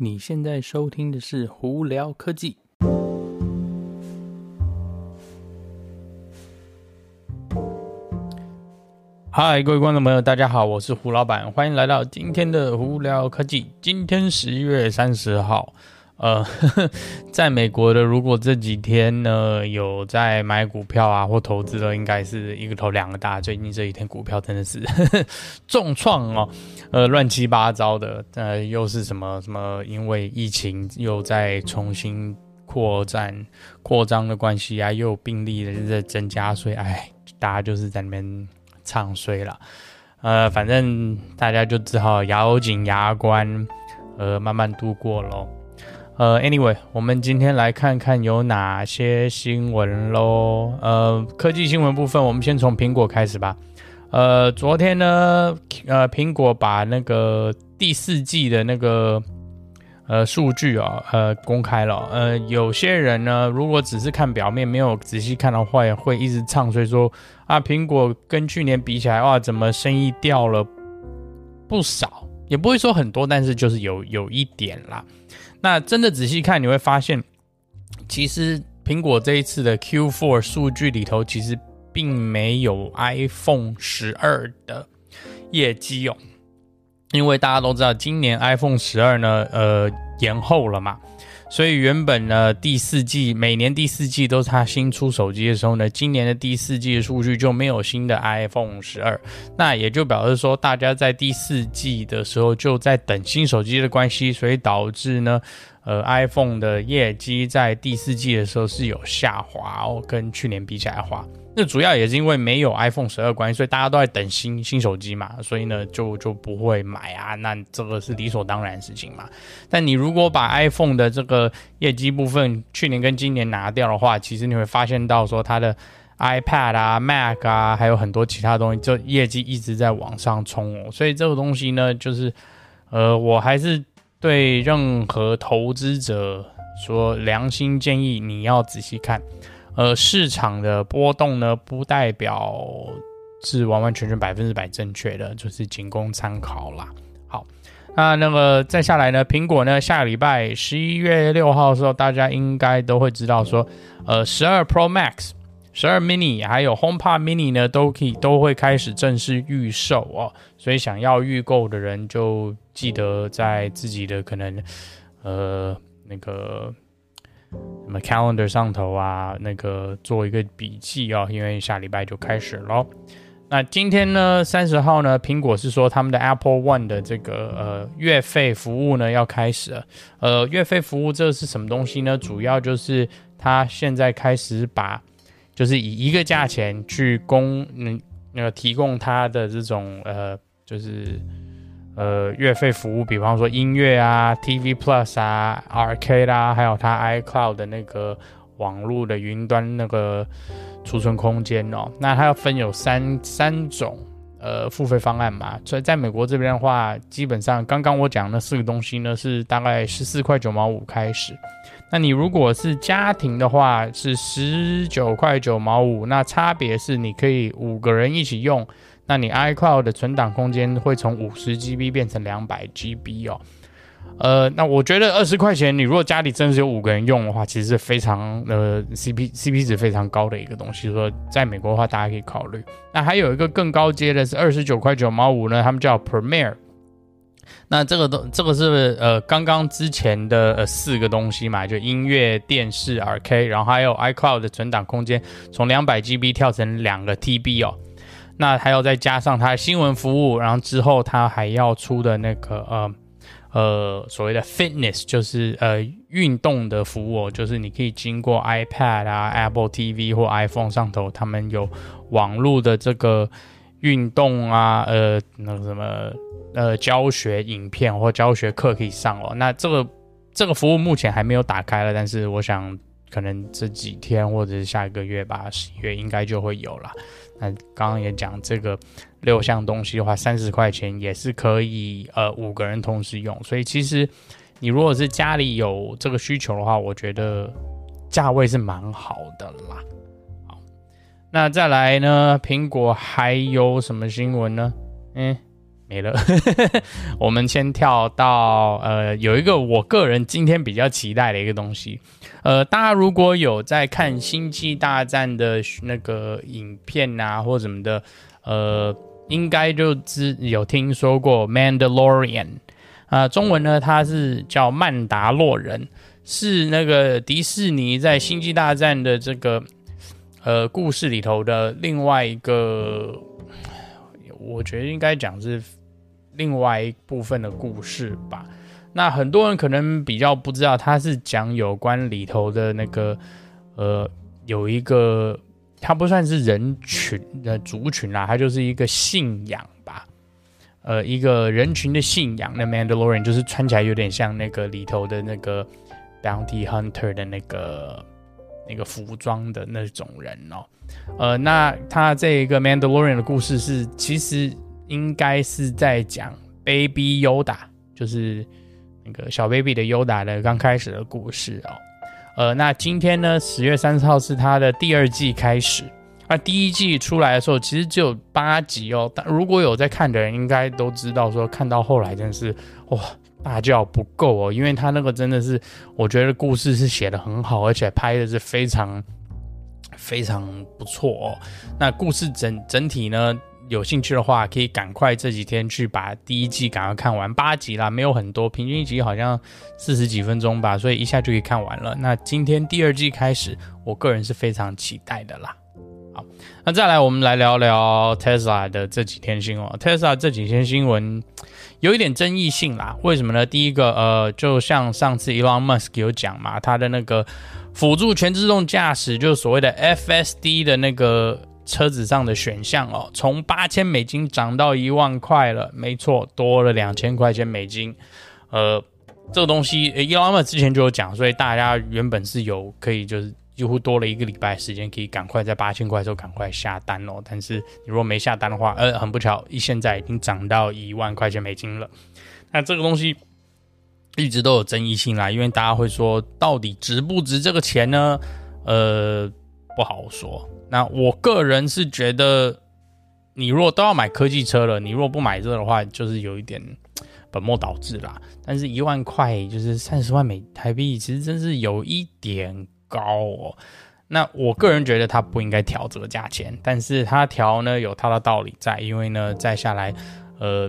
你现在收听的是胡聊科技。嗨，各位观众朋友，大家好，我是胡老板，欢迎来到今天的胡聊科技。今天十一月三十号。呃呵呵，在美国的，如果这几天呢有在买股票啊或投资的，应该是一个头两个大。最近这几天股票真的是呵 呵重创哦，呃，乱七八糟的，呃，又是什么什么，因为疫情又在重新扩展扩张的关系啊，又有病例的在增加，所以哎，大家就是在那边唱衰了。呃，反正大家就只好咬紧牙关，呃，慢慢度过喽。呃，anyway，我们今天来看看有哪些新闻喽。呃，科技新闻部分，我们先从苹果开始吧。呃，昨天呢，呃，苹果把那个第四季的那个呃数据啊，呃，公开了。呃，有些人呢，如果只是看表面，没有仔细看的话，也会一直唱所以说啊，苹果跟去年比起来，哇，怎么生意掉了不少？也不会说很多，但是就是有有一点啦。那真的仔细看，你会发现，其实苹果这一次的 Q4 数据里头，其实并没有 iPhone 十二的业绩哦。因为大家都知道，今年 iPhone 十二呢，呃，延后了嘛。所以原本呢，第四季每年第四季都是它新出手机的时候呢，今年的第四季的数据就没有新的 iPhone 十二，那也就表示说，大家在第四季的时候就在等新手机的关系，所以导致呢。呃，iPhone 的业绩在第四季的时候是有下滑哦，跟去年比起来的话，那主要也是因为没有 iPhone 十二关系，所以大家都在等新新手机嘛，所以呢就就不会买啊，那这个是理所当然的事情嘛。但你如果把 iPhone 的这个业绩部分去年跟今年拿掉的话，其实你会发现到说它的 iPad 啊、Mac 啊，还有很多其他东西，就业绩一直在往上冲哦。所以这个东西呢，就是呃，我还是。对任何投资者说，良心建议你要仔细看，呃，市场的波动呢，不代表是完完全全百分之百正确的，就是仅供参考啦。好，那那个再下来呢，苹果呢，下个礼拜十一月六号的时候，大家应该都会知道说，呃，十二 Pro Max。十二 mini 还有 HomePod mini 呢，都可以都会开始正式预售哦，所以想要预购的人就记得在自己的可能呃那个什么 calendar 上头啊，那个做一个笔记哦，因为下礼拜就开始喽。那今天呢，三十号呢，苹果是说他们的 Apple One 的这个呃月费服务呢要开始了。呃，月费服务这是什么东西呢？主要就是它现在开始把就是以一个价钱去供嗯那个提供他的这种呃就是呃月费服务，比方说音乐啊、TV Plus 啊、R K 啦、还有他 iCloud 的那个网络的云端那个储存空间哦。那它要分有三三种呃付费方案嘛，所以在美国这边的话，基本上刚刚我讲那四个东西呢是大概十四块九毛五开始。那你如果是家庭的话，是十九块九毛五。那差别是你可以五个人一起用，那你 iCloud 的存档空间会从五十 GB 变成两百 GB 哦。呃，那我觉得二十块钱，你如果家里真是有五个人用的话，其实是非常呃 CP CP 值非常高的一个东西。说在美国的话，大家可以考虑。那还有一个更高阶的是二十九块九毛五呢，他们叫 Premier。那这个都这个是呃刚刚之前的呃四个东西嘛，就音乐、电视、R K，然后还有 iCloud 的存档空间，从两百 GB 跳成两个 TB 哦。那还有再加上它的新闻服务，然后之后它还要出的那个呃呃所谓的 Fitness，就是呃运动的服务，就是你可以经过 iPad 啊、Apple TV 或 iPhone 上头，他们有网络的这个运动啊，呃那什么。呃，教学影片或教学课可以上哦。那这个这个服务目前还没有打开了，但是我想可能这几天或者是下一个月吧，十月应该就会有了。那刚刚也讲这个六项东西的话，三十块钱也是可以呃五个人同时用。所以其实你如果是家里有这个需求的话，我觉得价位是蛮好的啦。那再来呢，苹果还有什么新闻呢？嗯。没了。我们先跳到呃，有一个我个人今天比较期待的一个东西。呃，大家如果有在看《星际大战》的那个影片啊，或什么的，呃，应该就知有听说过《Mandalorian》啊，中文呢它是叫《曼达洛人》，是那个迪士尼在《星际大战》的这个呃故事里头的另外一个，我觉得应该讲是另外一部分的故事吧。那很多人可能比较不知道，他是讲有关里头的那个，呃，有一个，他不算是人群的族群啦，他就是一个信仰吧，呃，一个人群的信仰。那 Mandalorian 就是穿起来有点像那个里头的那个 Bounty Hunter 的那个那个服装的那种人哦，呃，那他这一个 Mandalorian 的故事是，其实应该是在讲 Baby Yoda，就是。那个小 baby 的优达的刚开始的故事哦，呃，那今天呢，十月三十号是他的第二季开始。那第一季出来的时候，其实只有八集哦。但如果有在看的人，应该都知道说，看到后来真的是哇，大叫不够哦，因为他那个真的是，我觉得故事是写得很好，而且拍的是非常非常不错哦。那故事整整体呢？有兴趣的话，可以赶快这几天去把第一季赶快看完，八集啦，没有很多，平均一集好像四十几分钟吧，所以一下就可以看完了。那今天第二季开始，我个人是非常期待的啦。好，那再来我们来聊聊 Tesla 的这几天新闻。Tesla 这几天新闻有一点争议性啦，为什么呢？第一个，呃，就像上次 Elon Musk 有讲嘛，他的那个辅助全自动驾驶，就是所谓的 FSD 的那个。车子上的选项哦，从八千美金涨到一万块了，没错，多了两千块钱美金。呃，这个东西，Elon Musk 之前就有讲，所以大家原本是有可以就是几乎多了一个礼拜时间，可以赶快在八千块的时候赶快下单哦。但是你如果没下单的话，呃，很不巧，现在已经涨到一万块钱美金了。那这个东西一直都有争议性啦，因为大家会说，到底值不值这个钱呢？呃，不好说。那我个人是觉得，你如果都要买科技车了，你如果不买这的话，就是有一点本末倒置啦。但是一万块就是三十万美台币，其实真是有一点高哦。那我个人觉得他不应该调这个价钱，但是他调呢有他的道理在，因为呢再下来，呃，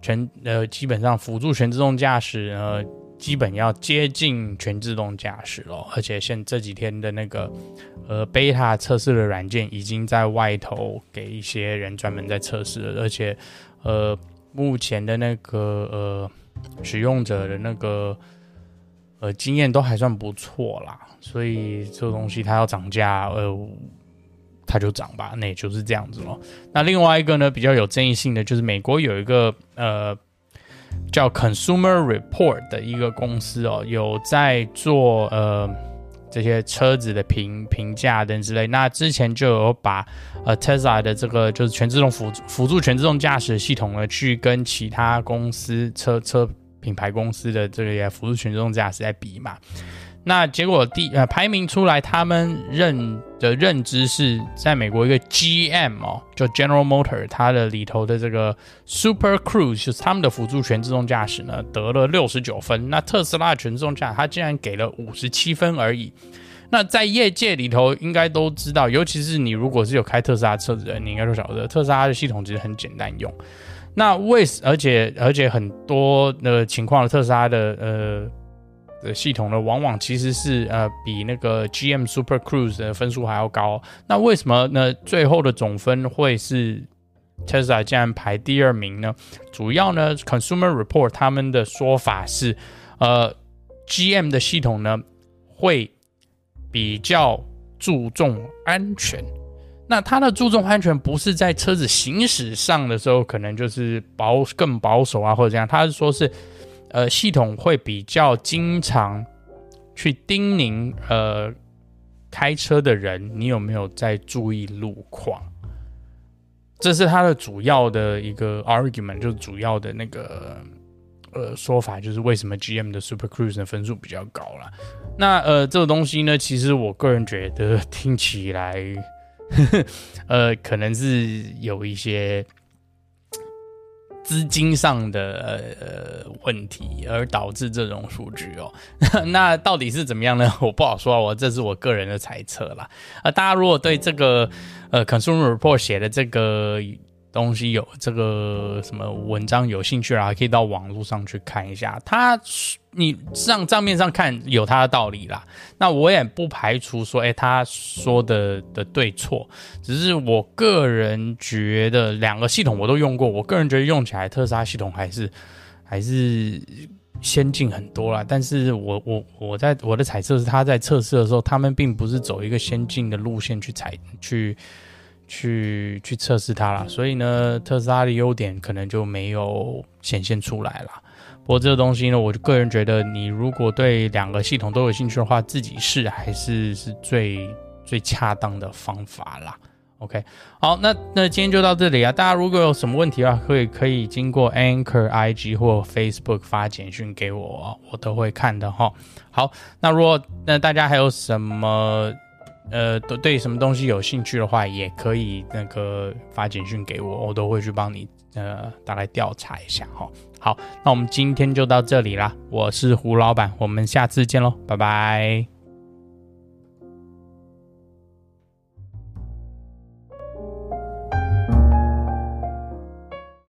全呃基本上辅助全自动驾驶呢。基本要接近全自动驾驶了，而且现这几天的那个呃 beta 测试的软件已经在外头给一些人专门在测试了，而且呃目前的那个呃使用者的那个呃经验都还算不错啦，所以这个东西它要涨价，呃它就涨吧，那也就是这样子咯。那另外一个呢比较有争议性的就是美国有一个呃。叫 Consumer Report 的一个公司哦，有在做呃这些车子的评评价等之类。那之前就有把呃 Tesla 的这个就是全自动辅辅助全自动驾驶系统呢，去跟其他公司车车品牌公司的这个也辅助全自动驾驶在比嘛。那结果第呃排名出来，他们认的认知是在美国一个 GM 哦，就 General Motor，它的里头的这个 Super Cruise 就是他们的辅助全自动驾驶呢，得了六十九分。那特斯拉全自动驾驶它竟然给了五十七分而已。那在业界里头应该都知道，尤其是你如果是有开特斯拉车子的人，你应该都晓得特斯拉的系统其实很简单用。那为而且而且很多的情况，特斯拉的呃。的系统呢，往往其实是呃比那个 GM Super Cruise 的分数还要高。那为什么呢？最后的总分会是 Tesla 竟然排第二名呢？主要呢，Consumer Report 他们的说法是，呃，GM 的系统呢会比较注重安全。那它的注重安全不是在车子行驶上的时候，可能就是保更保守啊，或者这样。他是说是。呃，系统会比较经常去叮咛呃开车的人，你有没有在注意路况？这是他的主要的一个 argument，就是主要的那个呃说法，就是为什么 GM 的 Super Cruise 的分数比较高了。那呃这个东西呢，其实我个人觉得听起来，呃可能是有一些。资金上的呃问题而导致这种数据哦。那到底是怎么样呢？我不好说，我这是我个人的猜测啦。呃，大家如果对这个呃 Consumer Report 写的这个。东西有这个什么文章有兴趣啊，可以到网络上去看一下。他你上账面上看有他的道理啦，那我也不排除说，哎，他说的的对错。只是我个人觉得两个系统我都用过，我个人觉得用起来特斯拉系统还是还是先进很多啦。但是我我我在我的猜测是，他在测试的时候，他们并不是走一个先进的路线去采去。去去测试它了，所以呢，特斯拉的优点可能就没有显现出来了。不过这个东西呢，我个人觉得，你如果对两个系统都有兴趣的话，自己试还是是最最恰当的方法啦。OK，好，那那今天就到这里啊。大家如果有什么问题的话，可以可以经过 Anchor IG 或 Facebook 发简讯给我，我都会看的哈。好，那如果那大家还有什么？呃，都对什么东西有兴趣的话，也可以那个发简讯给我，我都会去帮你呃大概调查一下哈。好，那我们今天就到这里啦，我是胡老板，我们下次见喽，拜拜。